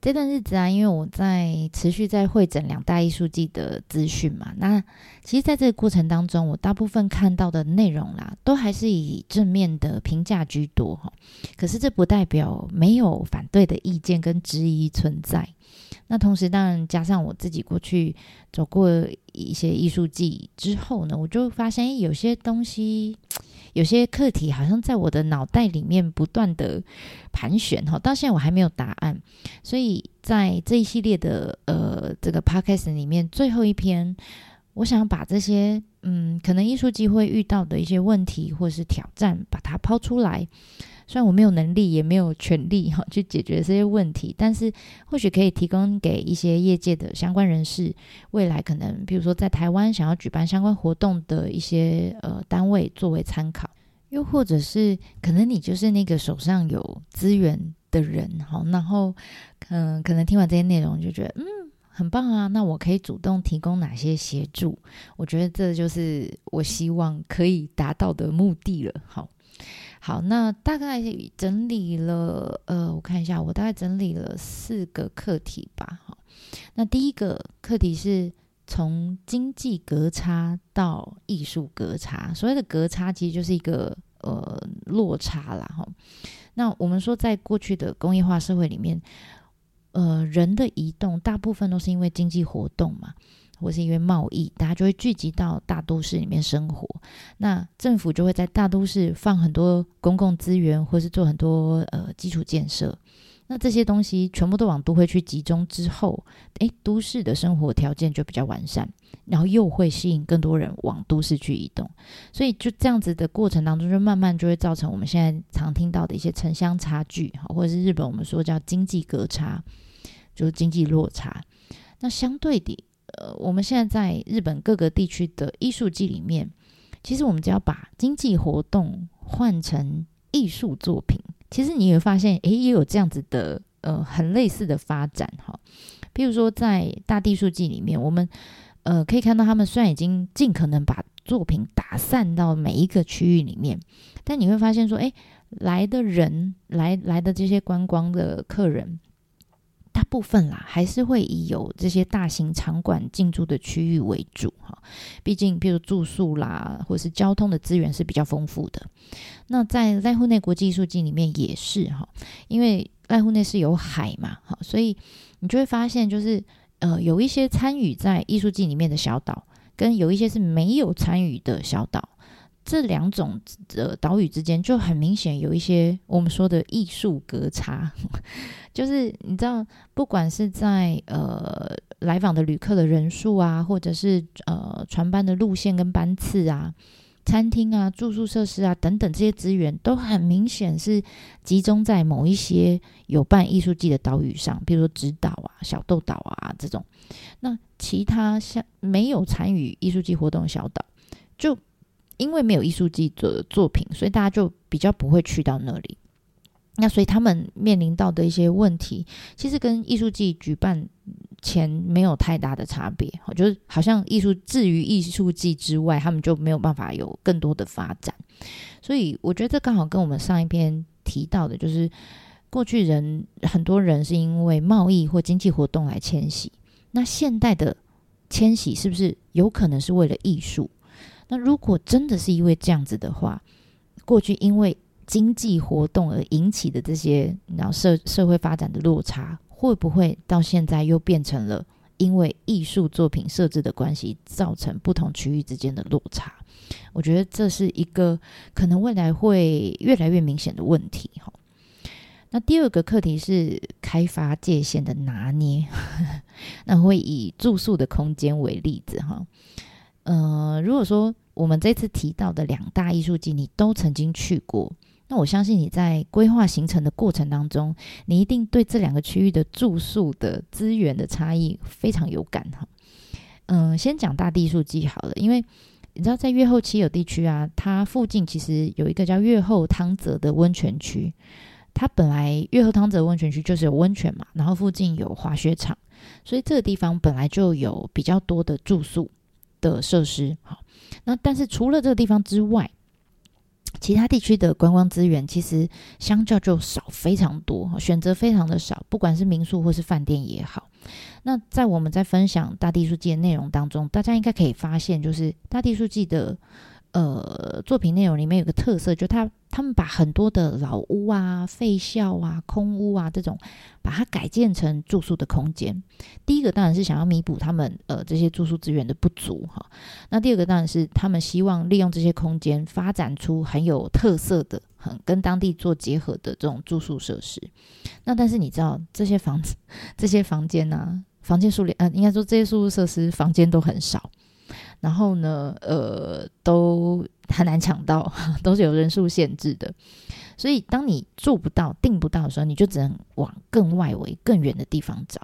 这段日子啊，因为我在持续在会诊两大艺术季的资讯嘛，那其实在这个过程当中，我大部分看到的内容啦，都还是以正面的评价居多哈。可是这不代表没有反对的意见跟质疑存在。那同时，当然加上我自己过去走过一些艺术季之后呢，我就发现有些东西。有些课题好像在我的脑袋里面不断的盘旋哈，到现在我还没有答案，所以在这一系列的呃这个 podcast 里面，最后一篇，我想把这些嗯可能艺术季会遇到的一些问题或是挑战，把它抛出来。虽然我没有能力，也没有权利哈去解决这些问题，但是或许可以提供给一些业界的相关人士，未来可能比如说在台湾想要举办相关活动的一些呃单位作为参考，又或者是可能你就是那个手上有资源的人哈，然后嗯、可能听完这些内容就觉得嗯很棒啊，那我可以主动提供哪些协助？我觉得这就是我希望可以达到的目的了。好。好，那大概整理了，呃，我看一下，我大概整理了四个课题吧。好，那第一个课题是从经济格差到艺术格差，所谓的格差其实就是一个呃落差啦。哈，那我们说，在过去的工业化社会里面，呃，人的移动大部分都是因为经济活动嘛。或是因为贸易，大家就会聚集到大都市里面生活。那政府就会在大都市放很多公共资源，或是做很多呃基础建设。那这些东西全部都往都会区集中之后，诶，都市的生活条件就比较完善，然后又会吸引更多人往都市去移动。所以就这样子的过程当中，就慢慢就会造成我们现在常听到的一些城乡差距，或者是日本我们说叫经济格差，就是经济落差。那相对的。呃，我们现在在日本各个地区的艺术季里面，其实我们只要把经济活动换成艺术作品，其实你会发现，诶，也有这样子的呃很类似的发展哈。比如说在大地艺术季里面，我们呃可以看到他们虽然已经尽可能把作品打散到每一个区域里面，但你会发现说，诶，来的人来来的这些观光的客人。大部分啦，还是会以有这些大型场馆进驻的区域为主哈。毕竟，比如住宿啦，或是交通的资源是比较丰富的。那在濑户内国际艺术季里面也是哈，因为濑户内是有海嘛，哈，所以你就会发现，就是呃，有一些参与在艺术季里面的小岛，跟有一些是没有参与的小岛。这两种的岛屿之间就很明显有一些我们说的艺术格差，就是你知道，不管是在呃来访的旅客的人数啊，或者是呃船班的路线跟班次啊，餐厅啊、住宿设施啊等等这些资源，都很明显是集中在某一些有办艺术季的岛屿上，比如说直岛啊、小豆岛啊这种。那其他像没有参与艺术季活动的小岛，就因为没有艺术季的作品，所以大家就比较不会去到那里。那所以他们面临到的一些问题，其实跟艺术季举办前没有太大的差别。就是好像艺术至于艺术季之外，他们就没有办法有更多的发展。所以我觉得这刚好跟我们上一篇提到的，就是过去人很多人是因为贸易或经济活动来迁徙，那现代的迁徙是不是有可能是为了艺术？那如果真的是因为这样子的话，过去因为经济活动而引起的这些，然后社社会发展的落差，会不会到现在又变成了因为艺术作品设置的关系，造成不同区域之间的落差？我觉得这是一个可能未来会越来越明显的问题。哈，那第二个课题是开发界限的拿捏，那会以住宿的空间为例子，哈。呃，如果说我们这次提到的两大艺术季你都曾经去过，那我相信你在规划行程的过程当中，你一定对这两个区域的住宿的资源的差异非常有感哈。嗯、先讲大地艺术季好了，因为你知道在越后期有地区啊，它附近其实有一个叫越后汤泽的温泉区。它本来越后汤泽温泉区就是有温泉嘛，然后附近有滑雪场，所以这个地方本来就有比较多的住宿的设施。好，那但是除了这个地方之外，其他地区的观光资源其实相较就少非常多，选择非常的少，不管是民宿或是饭店也好。那在我们在分享大地艺术季的内容当中，大家应该可以发现，就是大地艺术季的。呃，作品内容里面有个特色，就他他们把很多的老屋啊、废校啊、空屋啊这种，把它改建成住宿的空间。第一个当然是想要弥补他们呃这些住宿资源的不足哈。那第二个当然是他们希望利用这些空间发展出很有特色的、很跟当地做结合的这种住宿设施。那但是你知道这些房子、这些房间啊，房间数量，呃，应该说这些住宿设施房间都很少。然后呢，呃，都很难抢到，都是有人数限制的。所以，当你住不到、订不到的时候，你就只能往更外围、更远的地方找。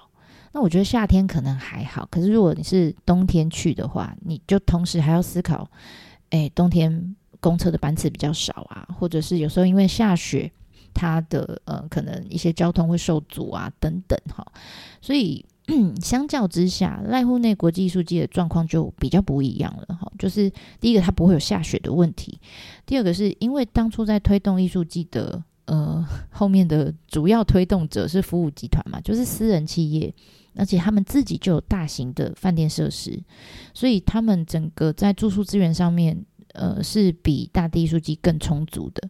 那我觉得夏天可能还好，可是如果你是冬天去的话，你就同时还要思考，哎，冬天公车的班次比较少啊，或者是有时候因为下雪，它的呃可能一些交通会受阻啊，等等哈。所以。相较之下，濑户内国际艺术季的状况就比较不一样了哈。就是第一个，它不会有下雪的问题；第二个，是因为当初在推动艺术季的呃后面的主要推动者是服务集团嘛，就是私人企业，而且他们自己就有大型的饭店设施，所以他们整个在住宿资源上面，呃，是比大地艺术季更充足的。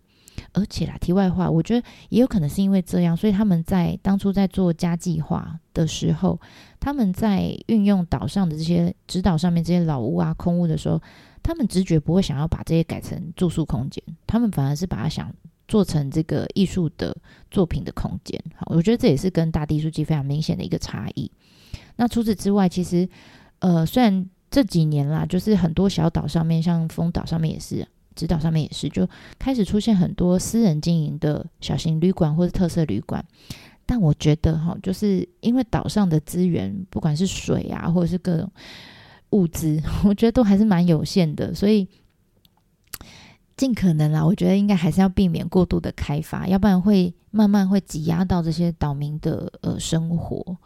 而且啦，题外话，我觉得也有可能是因为这样，所以他们在当初在做家计划的时候，他们在运用岛上的这些指导上面这些老屋啊、空屋的时候，他们直觉不会想要把这些改成住宿空间，他们反而是把它想做成这个艺术的作品的空间。好，我觉得这也是跟大地书记非常明显的一个差异。那除此之外，其实呃，虽然这几年啦，就是很多小岛上面，像丰岛上面也是。指导上面也是，就开始出现很多私人经营的小型旅馆或者特色旅馆。但我觉得哈，就是因为岛上的资源，不管是水啊，或者是各种物资，我觉得都还是蛮有限的，所以尽可能啦，我觉得应该还是要避免过度的开发，要不然会慢慢会挤压到这些岛民的呃生活。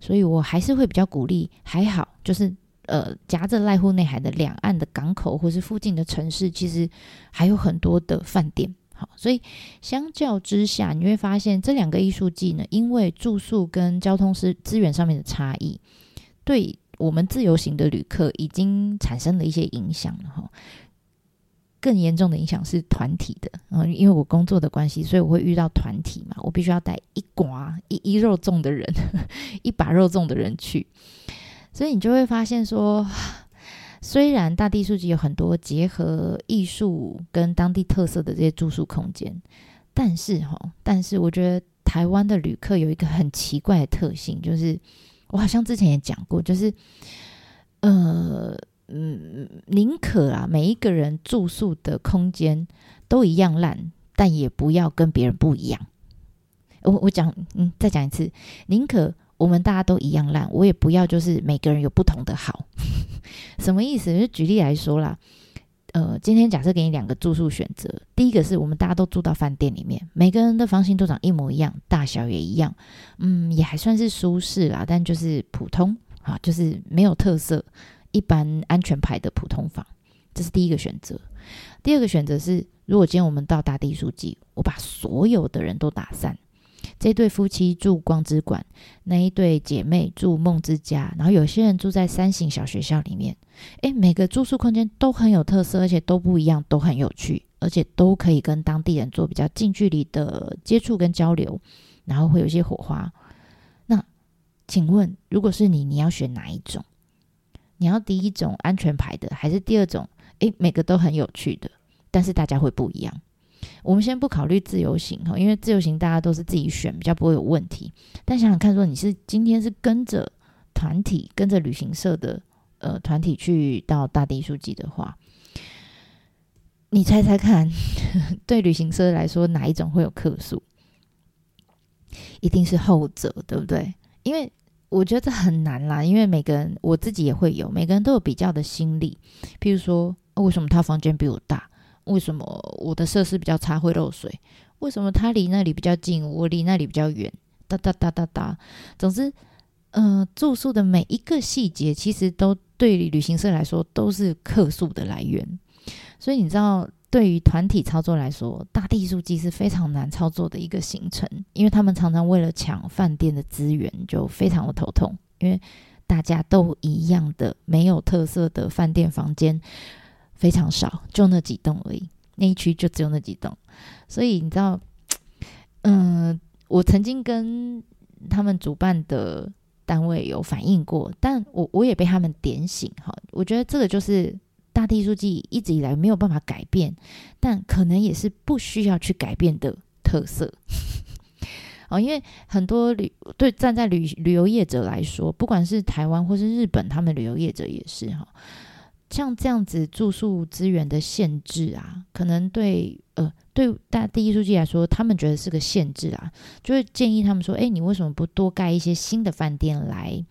所以我还是会比较鼓励，还好就是。呃，夹着濑户内海的两岸的港口，或是附近的城市，其实还有很多的饭店。好，所以相较之下，你会发现这两个艺术季呢，因为住宿跟交通是资源上面的差异，对我们自由行的旅客已经产生了一些影响了哈。更严重的影响是团体的，嗯，因为我工作的关系，所以我会遇到团体嘛，我必须要带一寡一一肉粽的人，一把肉粽的人去。所以你就会发现说，虽然大地数据有很多结合艺术跟当地特色的这些住宿空间，但是哈，但是我觉得台湾的旅客有一个很奇怪的特性，就是我好像之前也讲过，就是呃嗯，宁可啊每一个人住宿的空间都一样烂，但也不要跟别人不一样。我我讲嗯，再讲一次，宁可。我们大家都一样烂，我也不要，就是每个人有不同的好，什么意思？就举例来说啦，呃，今天假设给你两个住宿选择，第一个是我们大家都住到饭店里面，每个人的房型都长一模一样，大小也一样，嗯，也还算是舒适啦，但就是普通啊，就是没有特色，一般安全牌的普通房，这是第一个选择。第二个选择是，如果今天我们到大地艺术季，我把所有的人都打散。这对夫妻住光之馆，那一对姐妹住梦之家，然后有些人住在三省小学校里面。诶，每个住宿空间都很有特色，而且都不一样，都很有趣，而且都可以跟当地人做比较近距离的接触跟交流，然后会有一些火花。那请问，如果是你，你要选哪一种？你要第一种安全牌的，还是第二种？诶，每个都很有趣的，但是大家会不一样。我们先不考虑自由行哈，因为自由行大家都是自己选，比较不会有问题。但想想看，说你是今天是跟着团体、跟着旅行社的呃团体去到大地艺术季的话，你猜猜看，对旅行社来说哪一种会有客诉？一定是后者，对不对？因为我觉得这很难啦，因为每个人我自己也会有，每个人都有比较的心理。譬如说，为什么他房间比我大？为什么我的设施比较差会漏水？为什么他离那里比较近，我离那里比较远？哒哒哒哒哒。总之，呃，住宿的每一个细节，其实都对旅行社来说都是客诉的来源。所以你知道，对于团体操作来说，大地艺术季是非常难操作的一个行程，因为他们常常为了抢饭店的资源，就非常的头痛。因为大家都一样的没有特色的饭店房间非常少，就那几栋而已。那一区就只有那几栋，所以你知道，嗯、我曾经跟他们主办的单位有反映过，但我我也被他们点醒哈。我觉得这个就是大地书记一直以来没有办法改变，但可能也是不需要去改变的特色。哦，因为很多旅对站在旅旅游业者来说，不管是台湾或是日本，他们旅游业者也是哈。像这样子住宿资源的限制啊，可能对呃对大第一书记来说，他们觉得是个限制啊，就会建议他们说：“哎，你为什么不多盖一些新的饭店来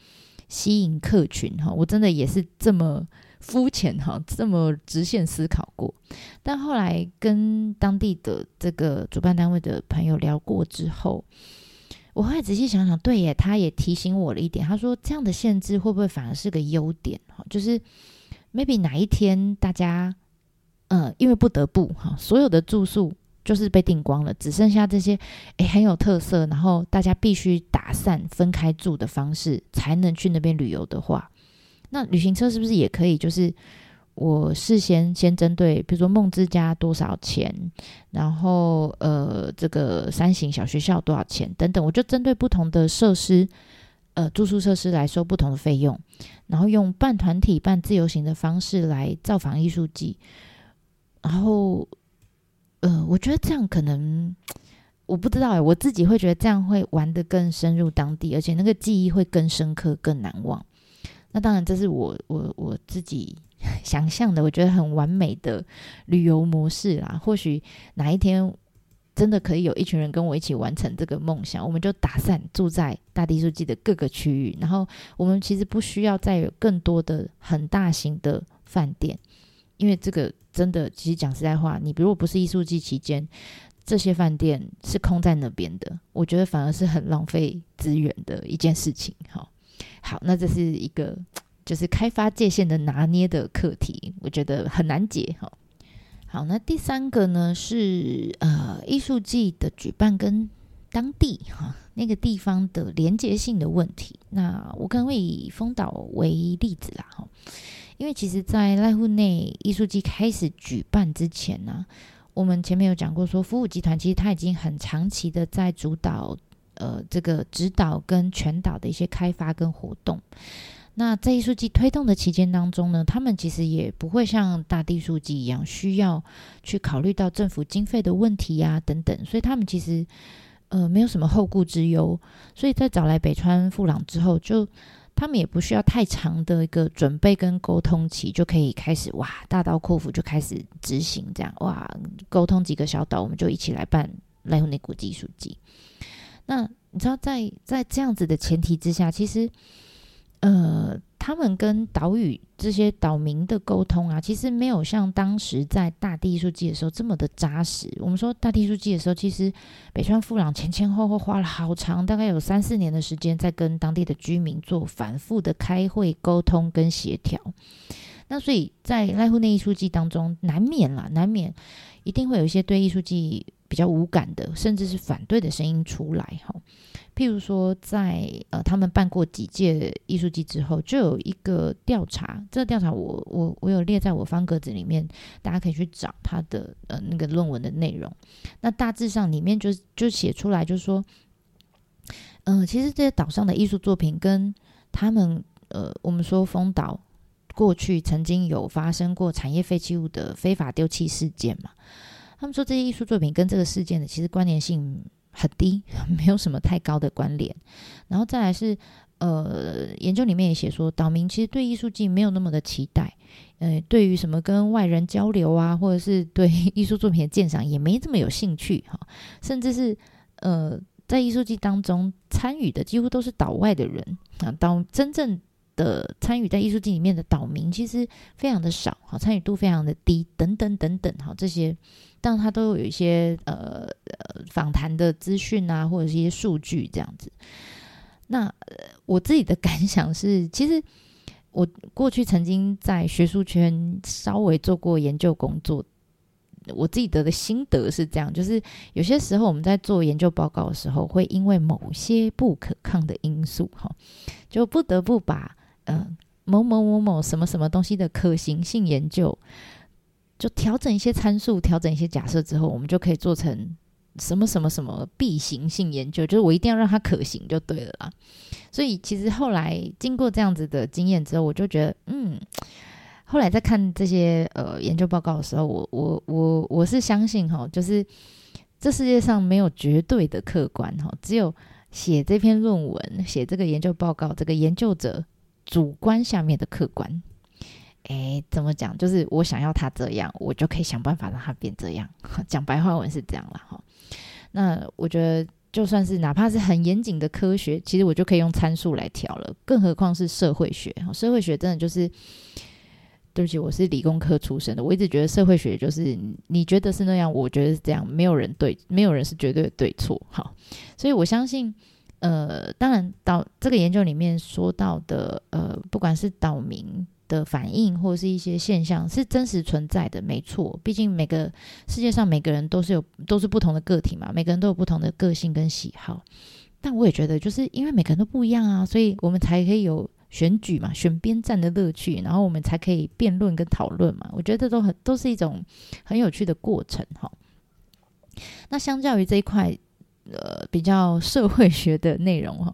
吸引客群？”哈，我真的也是这么肤浅哈，这么直线思考过。但后来跟当地的这个主办单位的朋友聊过之后，我后来仔细想想，对耶，他也提醒我了一点，他说这样的限制会不会反而是个优点？哈，就是。Maybe 哪一天大家，呃，因为不得不哈，所有的住宿就是被订光了，只剩下这些诶很有特色，然后大家必须打散分开住的方式才能去那边旅游的话，那旅行车是不是也可以？就是我事先先针对，比如说梦之家多少钱，然后呃这个三型小学校多少钱等等，我就针对不同的设施。呃，住宿设施来收不同的费用，然后用半团体、半自由行的方式来造访艺术季，然后，呃，我觉得这样可能我不知道哎，我自己会觉得这样会玩得更深入当地，而且那个记忆会更深刻、更难忘。那当然，这是我我我自己 想象的，我觉得很完美的旅游模式啦。或许哪一天。真的可以有一群人跟我一起完成这个梦想，我们就打散住在大地艺术季的各个区域，然后我们其实不需要再有更多的很大型的饭店，因为这个真的，其实讲实在话，你如果不是艺术季期间，这些饭店是空在那边的，我觉得反而是很浪费资源的一件事情。好，好，那这是一个就是开发界限的拿捏的课题，我觉得很难解。哈。好，那第三个呢是呃艺术季的举办跟当地哈那个地方的连接性的问题。那我可能会以丰岛为例子啦哈，因为其实，在濑户内艺术季开始举办之前呢，我们前面有讲过说，福武集团其实它已经很长期的在主导呃这个指导跟全岛的一些开发跟活动。那在艺术季推动的期间当中呢，他们其实也不会像大地艺术季一样需要去考虑到政府经费的问题呀、等等，所以他们其实呃没有什么后顾之忧，所以在找来北川富朗之后，就他们也不需要太长的一个准备跟沟通期，就可以开始哇大刀阔斧就开始执行这样哇沟通几个小岛，我们就一起来办濑户内国际艺术季。那你知道在在这样子的前提之下，其实。呃，他们跟岛屿这些岛民的沟通啊，其实没有像当时在大地艺术季的时候这么的扎实。我们说大地艺术季的时候，其实北川富朗前前后后花了好长，大概有三四年的时间，在跟当地的居民做反复的开会、沟通跟协调。那所以在濑户内艺术季当中，难免啦，难免一定会有一些对艺术季比较无感的，甚至是反对的声音出来哈。譬如说在，呃，他们办过几届艺术季之后，就有一个调查。这个调查我我我有列在我方格子里面，大家可以去找他的呃那个论文的内容。那大致上里面就就写出来，就是说，嗯、呃，其实这些岛上的艺术作品跟他们呃，我们说丰岛过去曾经有发生过产业废弃物的非法丢弃事件嘛，他们说这些艺术作品跟这个事件的其实关联性。很低，没有什么太高的关联。然后再来是，呃，研究里面也写说，岛民其实对艺术季没有那么的期待，呃，对于什么跟外人交流啊，或者是对艺术作品的鉴赏也没这么有兴趣哈。甚至是，呃，在艺术季当中参与的几乎都是岛外的人啊，岛真正的参与在艺术季里面的岛民其实非常的少，好，参与度非常的低，等等等等，好，这些，但它都有一些呃访谈的资讯啊，或者是一些数据这样子。那、我自己的 感想是，其实我过去曾经在学术圈稍微做过研究工作。我自己得的心得是这样，就是有些时候我们在做研究报告的时候，会因为某些不可抗的因素，哈，就不得不把呃某某某某什么什么东西的可行性研究，就调整一些参数，调整一些假设之后，我们就可以做成什么什么什么必行性研究，就是我一定要让它可行就对了啦。所以其实后来经过这样子的经验之后，我就觉得嗯。后来在看这些呃研究报告的时候，我我我我是相信哈，就是这世界上没有绝对的客观哈，只有写这篇论文、写这个研究报告这个研究者主观下面的客观。诶，怎么讲？就是我想要他这样，我就可以想办法让他变这样。讲白话文是这样了哈。那我觉得，就算是哪怕是很严谨的科学，其实我就可以用参数来调了，更何况是社会学。社会学真的就是。对不起，我是理工科出身的。我一直觉得社会学就是你觉得是那样，我觉得是这样，没有人对，没有人是绝对的对错。好，所以我相信，呃，当然岛这个研究里面说到的，呃，不管是岛民的反应或者是一些现象，是真实存在的，没错。毕竟每个世界上每个人都是有都是不同的个体嘛，每个人都有不同的个性跟喜好。但我也觉得，就是因为每个人都不一样啊，所以我们才可以有。选举嘛，选边站的乐趣，然后我们才可以辩论跟讨论嘛。我觉得都很都是一种很有趣的过程哈。那相较于这一块呃比较社会学的内容哈，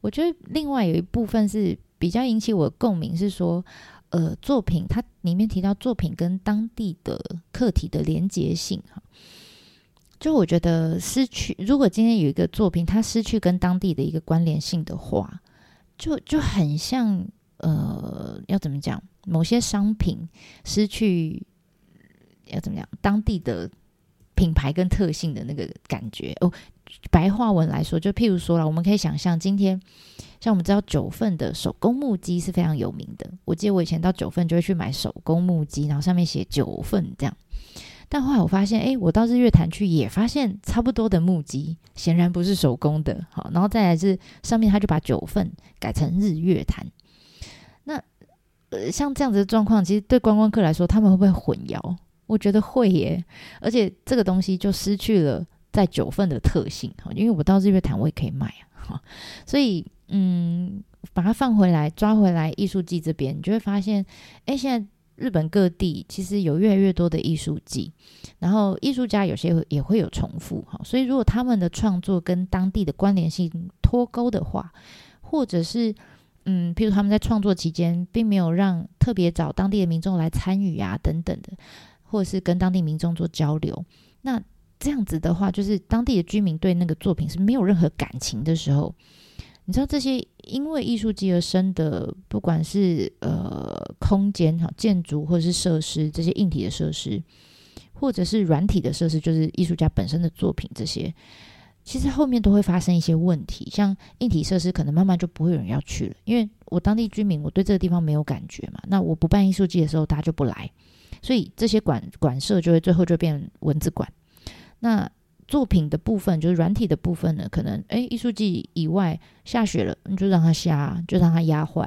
我觉得另外有一部分是比较引起我共鸣，是说呃作品它里面提到作品跟当地的课题的连结性哈。就我觉得失去，如果今天有一个作品它失去跟当地的一个关联性的话。就就很像，呃，要怎么讲？某些商品失去要怎么讲？当地的品牌跟特性的那个感觉哦。白话文来说，就譬如说了，我们可以想象，今天像我们知道九份的手工木屐是非常有名的。我记得我以前到九份就会去买手工木屐，然后上面写九份这样。但后来我发现，哎，我到日月潭去也发现差不多的木屐，显然不是手工的。好，然后再来是上面他就把九份改成日月潭。那呃，像这样子的状况，其实对观光客来说，他们会不会混淆？我觉得会耶。而且这个东西就失去了在九份的特性。因为我到日月潭我也可以卖啊。所以嗯，把它放回来，抓回来艺术季这边，你就会发现，哎，现在。日本各地其实有越来越多的艺术季，然后艺术家有些也会有重复哈，所以如果他们的创作跟当地的关联性脱钩的话，或者是嗯，譬如他们在创作期间并没有让特别找当地的民众来参与啊等等的，或者是跟当地民众做交流，那这样子的话，就是当地的居民对那个作品是没有任何感情的时候。你知道这些因为艺术季而生的，不管是呃空间哈建筑或者是设施，这些硬体的设施，或者是软体的设施，就是艺术家本身的作品，这些其实后面都会发生一些问题。像硬体设施，可能慢慢就不会有人要去了，因为我当地居民我对这个地方没有感觉嘛。那我不办艺术季的时候，大家就不来，所以这些馆馆舍就会最后就变蚊子馆。那作品的部分就是软体的部分呢，可能诶，艺术季以外下雪了，你就让它下，就让它压坏，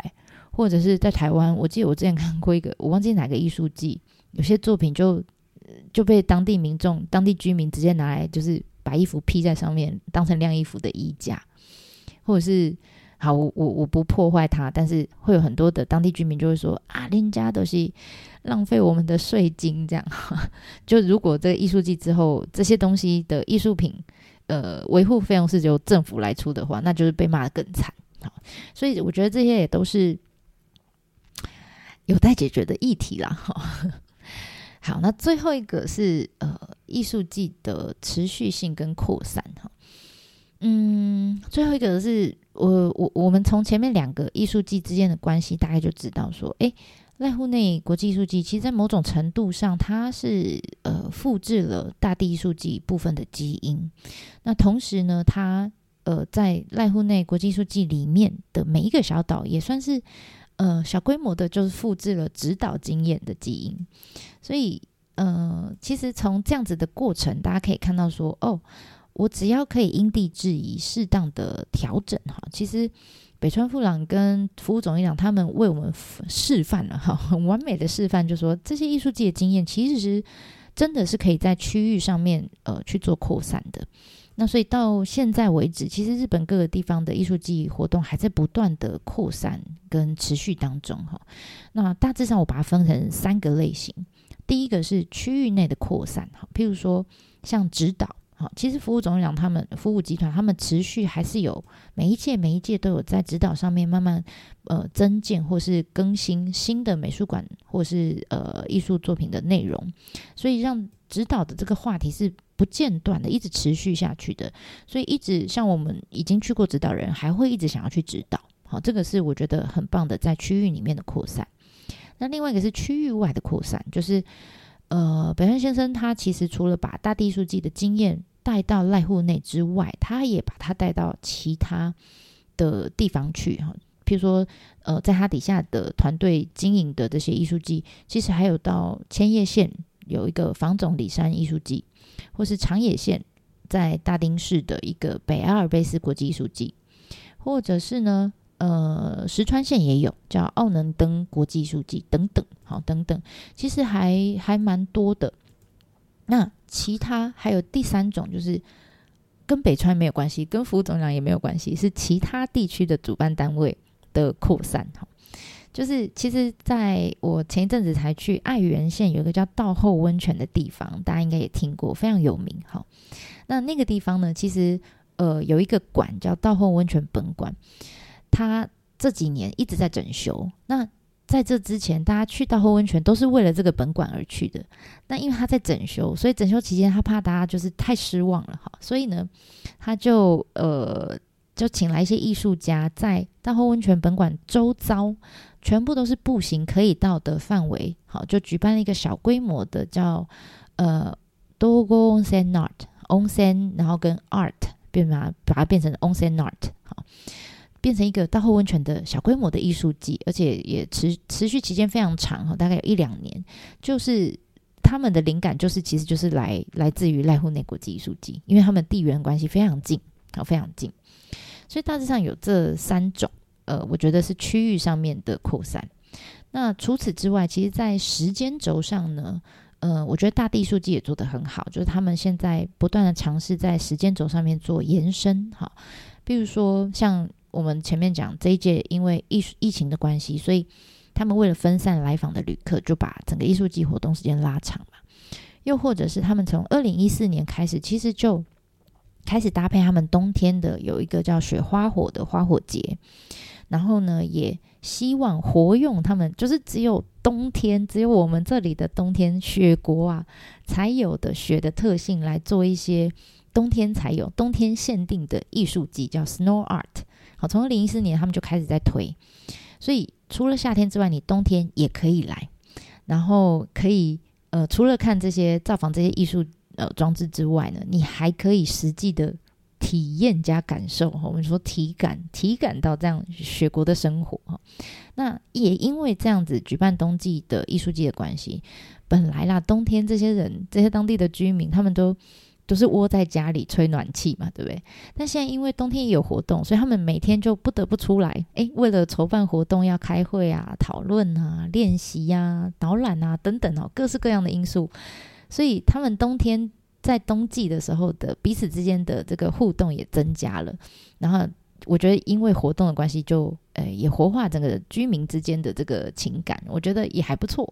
或者是在台湾，我记得我之前看过一个，我忘记哪个艺术季，有些作品就就被当地民众、当地居民直接拿来，就是把衣服披在上面，当成晾衣服的衣架，或者是。好，我我我不破坏它，但是会有很多的当地居民就会说啊，人家都是浪费我们的税金，这样。就如果这个艺术季之后这些东西的艺术品，呃，维护费用是由政府来出的话，那就是被骂得更惨。好，所以我觉得这些也都是有待解决的议题啦。好，那最后一个是呃，艺术季的持续性跟扩散哈。嗯，最后一个是我我我们从前面两个艺术季之间的关系，大概就知道说，诶，濑户内国际艺术季，其实在某种程度上，它是呃复制了大地艺术季部分的基因。那同时呢，它呃在濑户内国际艺术季里面的每一个小岛，也算是呃，小规模的就是复制了指导经验的基因，所以呃，其实从这样子的过程，大家可以看到说，哦，我只要可以因地制宜、适当的调整哈，其实北川富朗跟福武总一郎他们为我们示范了哈，很完美的示范，就说这些艺术季的经验其实是真的是可以在区域上面呃去做扩散的。那所以到现在为止，其实日本各个地方的艺术季活动还在不断的扩散跟持续当中哈。那大致上我把它分成三个类型，第一个是区域内的扩散哈，譬如说像指导好，其实服务总一郎他们服务集团他们持续还是有每一届每一届都有在指导上面慢慢呃增建或是更新新的美术馆或是呃艺术作品的内容，所以让指导的这个话题是。不间断的，一直持续下去的，所以一直像我们已经去过指导人，还会一直想要去指导。好，这个是我觉得很棒的，在区域里面的扩散。那另外一个是区域外的扩散，就是呃，北川先生他其实除了把大地艺术季的经验带到濑户内之外，他也把它带到其他的地方去哈。譬如说，呃，在他底下的团队经营的这些艺术季，其实还有到千叶县有一个房总里山艺术季。或是长野县在大町市的一个北阿尔卑斯国际艺术季，或者是呢，呃，石川县也有叫奥能登国际艺术季等等，好，等等，其实还还蛮多的。那其他还有第三种，就是跟北川没有关系，跟福武总长也没有关系，是其他地区的主办单位的扩散，哈。就是，其实在我前一阵子才去爱媛县有一个叫道后温泉的地方，大家应该也听过，非常有名。哈，那那个地方呢，其实呃有一个馆叫道后温泉本馆，它这几年一直在整修。那在这之前，大家去大后温泉都是为了这个本馆而去的。那因为他在整修，所以整修期间他怕大家就是太失望了，哈，所以呢，他就呃就请来一些艺术家在大后温泉本馆周遭。全部都是步行可以到的范围，好，就举办了一个小规模的叫呃 Dogo Onsen Art Onsen，然后跟 Art 变把把它变成 Onsen Art，好，变成一个道后温泉的小规模的艺术季，而且也持持续期间非常长哈，大概有一两年。就是他们的灵感就是其实就是来来自于濑户内国际艺术季，因为他们地缘关系非常近，好，非常近，所以大致上有这三种。呃，我觉得是区域上面的扩散。那除此之外，其实，在时间轴上呢，呃，我觉得大地艺术季也做得很好，就是他们现在不断的尝试在时间轴上面做延伸。哈，比如说像我们前面讲这一届，因为疫疫情的关系，所以他们为了分散来访的旅客，就把整个艺术季活动时间拉长嘛。又或者是他们从二零一四年开始，其实就开始搭配他们冬天的有一个叫雪花火的花火节。然后呢，也希望活用他们，就是只有冬天，只有我们这里的冬天，雪国啊才有的雪的特性，来做一些冬天才有、冬天限定的艺术季，叫 Snow Art。好，从二零一四年他们就开始在推，所以除了夏天之外，你冬天也可以来，然后可以呃，除了看这些造访这些艺术呃装置之外呢，你还可以实际的。体验加感受，我们说体感，体感到这样雪国的生活哈。那也因为这样子举办冬季的艺术季的关系，本来啦，冬天这些人，这些当地的居民，他们都都是窝在家里吹暖气嘛，对不对？但现在因为冬天也有活动，所以他们每天就不得不出来，诶，为了筹办活动要开会啊、讨论啊、练习呀、导览啊等等哦，各式各样的因素，所以他们冬天。在冬季的时候的彼此之间的这个互动也增加了，然后我觉得因为活动的关系，就呃也活化整个居民之间的这个情感，我觉得也还不错。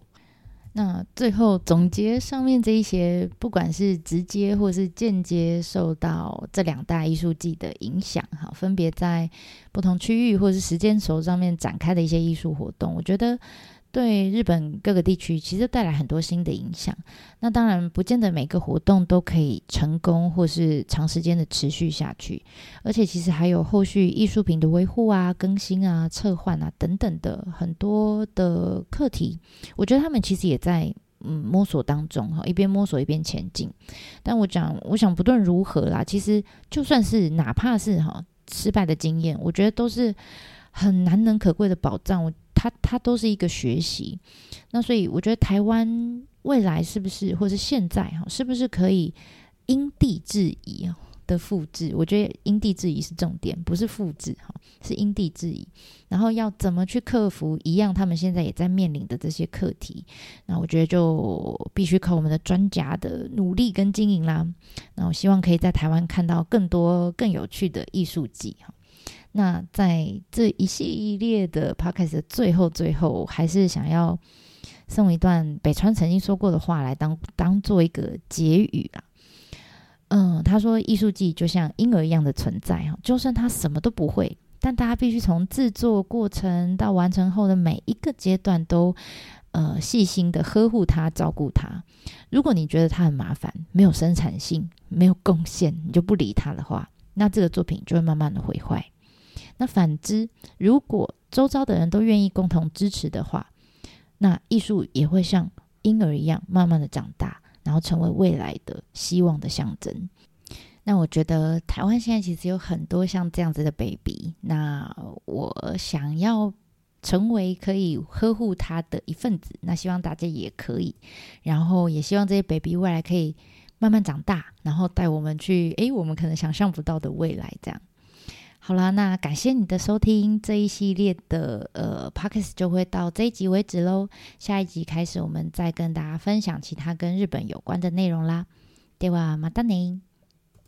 那最后总结上面这一些，不管是直接或是间接受到这两大艺术季的影响，哈，分别在不同区域或是时间轴上面展开的一些艺术活动，我觉得。对日本各个地区其实带来很多新的影响。那当然不见得每个活动都可以成功或是长时间的持续下去，而且其实还有后续艺术品的维护啊、更新啊、策换啊等等的很多的课题。我觉得他们其实也在嗯摸索当中哈，一边摸索一边前进。但我讲，我想不论如何啦，其实就算是哪怕是哈失败的经验，我觉得都是很难能可贵的宝藏。它它都是一个学习。那所以我觉得台湾未来是不是，或是现在哈，是不是可以因地制宜？的复制，我觉得因地制宜是重点，不是复制哈，是因地制宜。然后要怎么去克服一样，他们现在也在面临的这些课题，那我觉得就必须靠我们的专家的努力跟经营啦。那我希望可以在台湾看到更多更有趣的艺术季哈。那在这一系列的 podcast 的最后，最后还是想要送一段北川曾经说过的话来当当做一个结语啊。嗯，他说艺术季就像婴儿一样的存在哈，就算他什么都不会，但大家必须从制作过程到完成后的每一个阶段都呃细心的呵护他、照顾他。如果你觉得他很麻烦、没有生产性、没有贡献，你就不理他的话，那这个作品就会慢慢的毁坏。那反之，如果周遭的人都愿意共同支持的话，那艺术也会像婴儿一样慢慢的长大。然后成为未来的希望的象征。那我觉得台湾现在其实有很多像这样子的 baby。那我想要成为可以呵护他的一份子。那希望大家也可以。然后也希望这些 baby 未来可以慢慢长大，然后带我们去诶，我们可能想象不到的未来。这样。好啦，那感谢你的收听，这一系列的呃 Podcast 就会到这一集为止喽。下一集开始，我们再跟大家分享其他跟日本有关的内容啦。ではまたね。